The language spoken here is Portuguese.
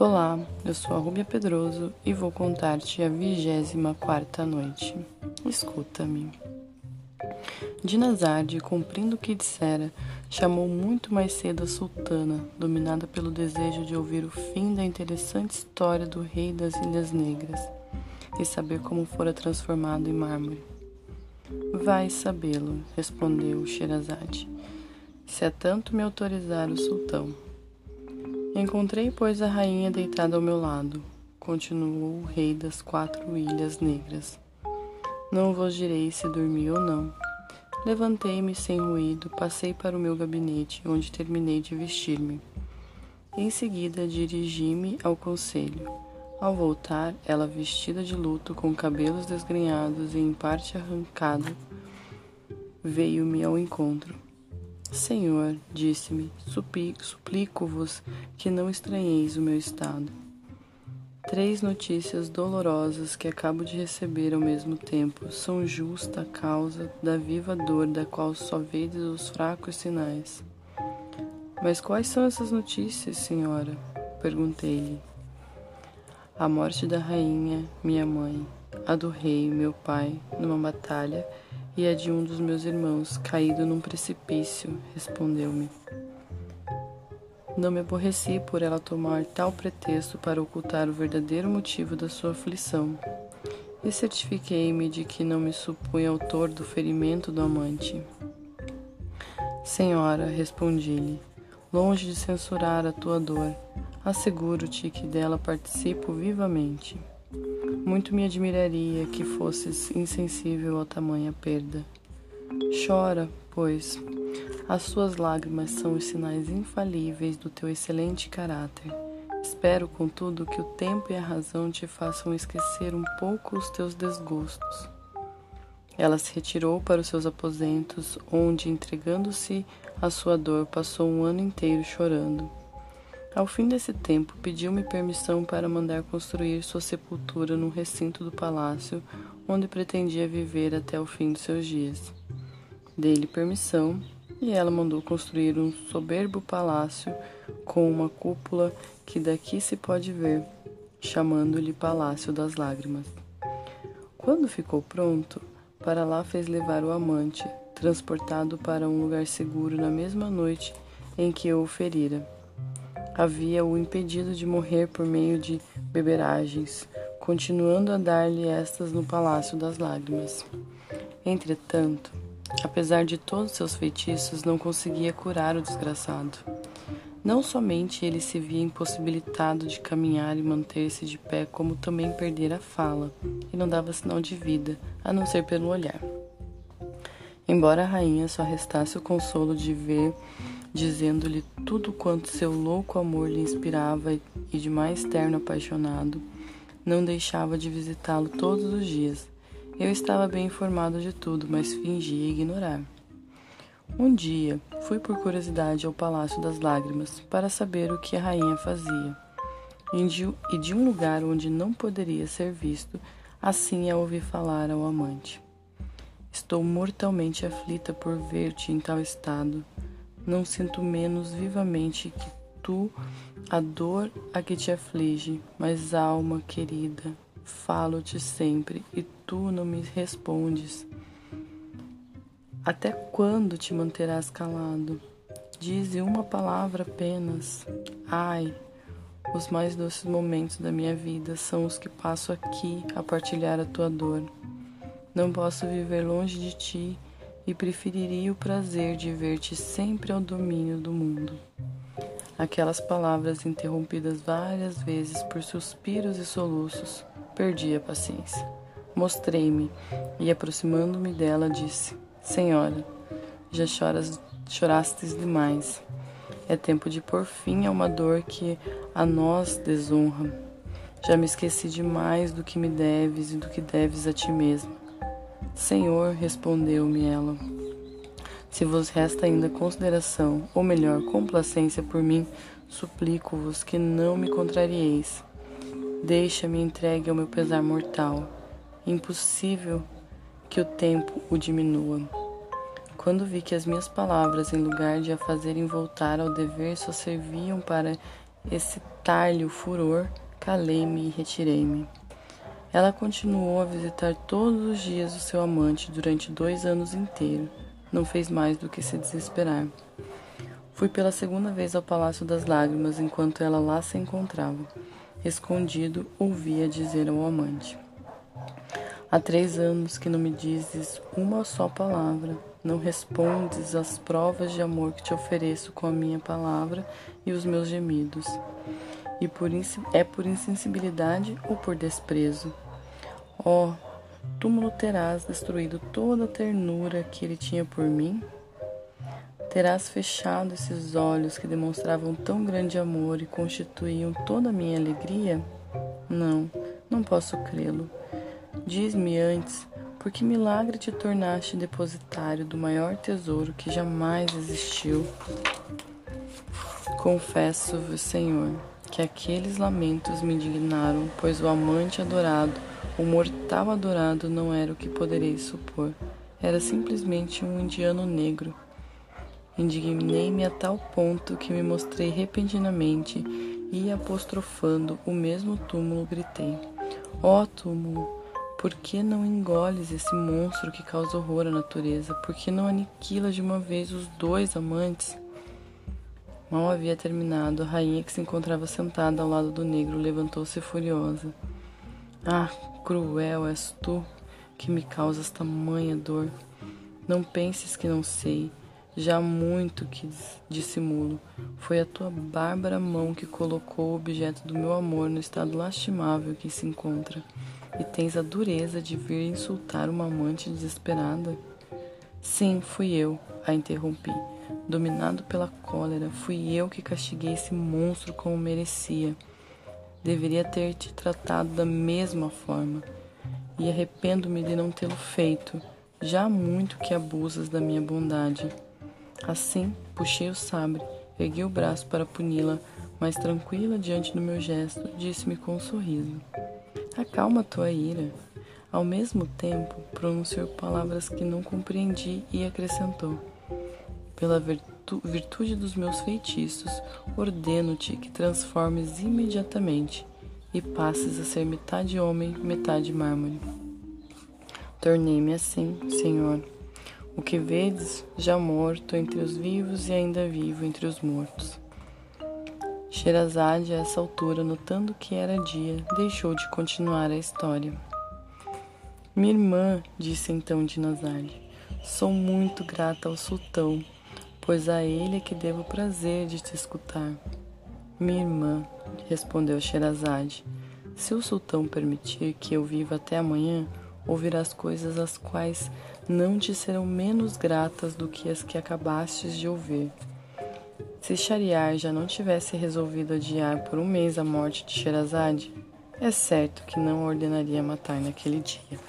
Olá, eu sou a Rúbia Pedroso e vou contar-te a vigésima quarta noite. Escuta-me. Dinazade, cumprindo o que dissera, chamou muito mais cedo a sultana, dominada pelo desejo de ouvir o fim da interessante história do rei das Ilhas Negras e saber como fora transformado em mármore. Vai sabê-lo, respondeu Sherazade, se é tanto me autorizar o sultão. Encontrei, pois, a rainha deitada ao meu lado, continuou o rei das quatro ilhas negras. Não vos direi se dormi ou não. Levantei-me sem ruído, passei para o meu gabinete, onde terminei de vestir-me. Em seguida, dirigi-me ao conselho. Ao voltar, ela vestida de luto, com cabelos desgrenhados e em parte arrancado, veio-me ao encontro. Senhor, disse-me, suplico-vos que não estranheis o meu estado. Três notícias dolorosas que acabo de receber ao mesmo tempo são justa causa da viva dor da qual só vedes os fracos sinais. Mas quais são essas notícias, senhora? Perguntei-lhe. A morte da rainha, minha mãe, a do rei, meu pai, numa batalha e a de um dos meus irmãos, caído num precipício, respondeu-me. Não me aborreci por ela tomar tal pretexto para ocultar o verdadeiro motivo da sua aflição, e certifiquei-me de que não me supunha autor do ferimento do amante. Senhora, respondi-lhe, longe de censurar a tua dor, asseguro-te que dela participo vivamente. Muito me admiraria que fosses insensível a tamanha perda. Chora, pois, as suas lágrimas são os sinais infalíveis do teu excelente caráter. Espero, contudo, que o tempo e a razão te façam esquecer um pouco os teus desgostos. Ela se retirou para os seus aposentos, onde, entregando-se à sua dor, passou um ano inteiro chorando. Ao fim desse tempo, pediu-me permissão para mandar construir sua sepultura no recinto do palácio, onde pretendia viver até o fim dos seus dias. Dei-lhe permissão e ela mandou construir um soberbo palácio com uma cúpula que daqui se pode ver, chamando-lhe Palácio das Lágrimas. Quando ficou pronto, para lá fez levar o amante, transportado para um lugar seguro na mesma noite em que o ferira havia-o impedido de morrer por meio de beberagens, continuando a dar-lhe estas no Palácio das Lágrimas. Entretanto, apesar de todos seus feitiços, não conseguia curar o desgraçado. Não somente ele se via impossibilitado de caminhar e manter-se de pé, como também perder a fala, e não dava sinal de vida, a não ser pelo olhar. Embora a rainha só restasse o consolo de ver dizendo-lhe tudo quanto seu louco amor lhe inspirava e de mais terno apaixonado, não deixava de visitá-lo todos os dias. Eu estava bem informado de tudo, mas fingia ignorar. Um dia, fui por curiosidade ao Palácio das Lágrimas para saber o que a rainha fazia. E de um lugar onde não poderia ser visto, assim a ouvi falar ao amante. Estou mortalmente aflita por ver-te em tal estado não sinto menos vivamente que tu a dor a que te aflige, mas alma querida, falo-te sempre e tu não me respondes. Até quando te manterás calado? Dize uma palavra apenas. Ai, os mais doces momentos da minha vida são os que passo aqui a partilhar a tua dor. Não posso viver longe de ti e preferiria o prazer de ver-te sempre ao domínio do mundo. Aquelas palavras interrompidas várias vezes por suspiros e soluços, perdi a paciência. Mostrei-me e, aproximando-me dela, disse: Senhora, já choras, chorastes demais. É tempo de pôr fim a uma dor que a nós desonra. Já me esqueci demais do que me deves e do que deves a ti mesma. Senhor, respondeu-me ela, se vos resta ainda consideração, ou melhor, complacência por mim, suplico-vos que não me contrarieis. Deixa-me entregue ao meu pesar mortal. Impossível que o tempo o diminua. Quando vi que as minhas palavras, em lugar de a fazerem voltar ao dever, só serviam para excitar-lhe o furor, calei-me e retirei-me. Ela continuou a visitar todos os dias o seu amante durante dois anos inteiros. Não fez mais do que se desesperar. Fui pela segunda vez ao Palácio das Lágrimas enquanto ela lá se encontrava. Escondido, ouvia dizer ao amante: Há três anos que não me dizes uma só palavra, não respondes às provas de amor que te ofereço com a minha palavra e os meus gemidos. E por é por insensibilidade ou por desprezo? Oh, túmulo terás destruído toda a ternura que ele tinha por mim? Terás fechado esses olhos que demonstravam tão grande amor e constituíam toda a minha alegria? Não, não posso crê-lo. Diz-me antes, por que milagre te tornaste depositário do maior tesouro que jamais existiu? Confesso-vos, Senhor, que aqueles lamentos me indignaram, pois o amante adorado, o mortal adorado, não era o que podereis supor. Era simplesmente um indiano negro Indignei-me a tal ponto que me mostrei repentinamente e, apostrofando o mesmo túmulo, gritei: Ó oh, túmulo, por que não engoles esse monstro que causa horror à natureza? Por que não aniquila de uma vez os dois amantes? Mal havia terminado, a rainha que se encontrava sentada ao lado do negro levantou-se furiosa. Ah, cruel és tu, que me causas tamanha dor. Não penses que não sei. Já muito que dissimulo. Foi a tua bárbara mão que colocou o objeto do meu amor no estado lastimável que se encontra. E tens a dureza de vir insultar uma amante desesperada? Sim, fui eu, a interrompi. Dominado pela cólera, fui eu que castiguei esse monstro como merecia. Deveria ter te tratado da mesma forma. E arrependo-me de não tê-lo feito. Já há muito que abusas da minha bondade. Assim, puxei o sabre, ergui o braço para puni-la, mas tranquila diante do meu gesto, disse-me com um sorriso: Acalma tua ira. Ao mesmo tempo, pronunciou palavras que não compreendi e acrescentou: Pela virtu virtude dos meus feitiços, ordeno-te que transformes imediatamente e passes a ser metade homem, metade mármore. Tornei-me assim, Senhor o que vedes, já morto entre os vivos e ainda vivo entre os mortos. Sherazade, a essa altura, notando que era dia, deixou de continuar a história. Minha irmã, disse então Dinazade, sou muito grata ao sultão, pois a ele é que devo o prazer de te escutar. Minha irmã, respondeu Sherazade, se o sultão permitir que eu viva até amanhã, ouvirás coisas as quais não te serão menos gratas do que as que acabastes de ouvir. Se Shariar já não tivesse resolvido adiar por um mês a morte de Sherazade, é certo que não ordenaria matar naquele dia.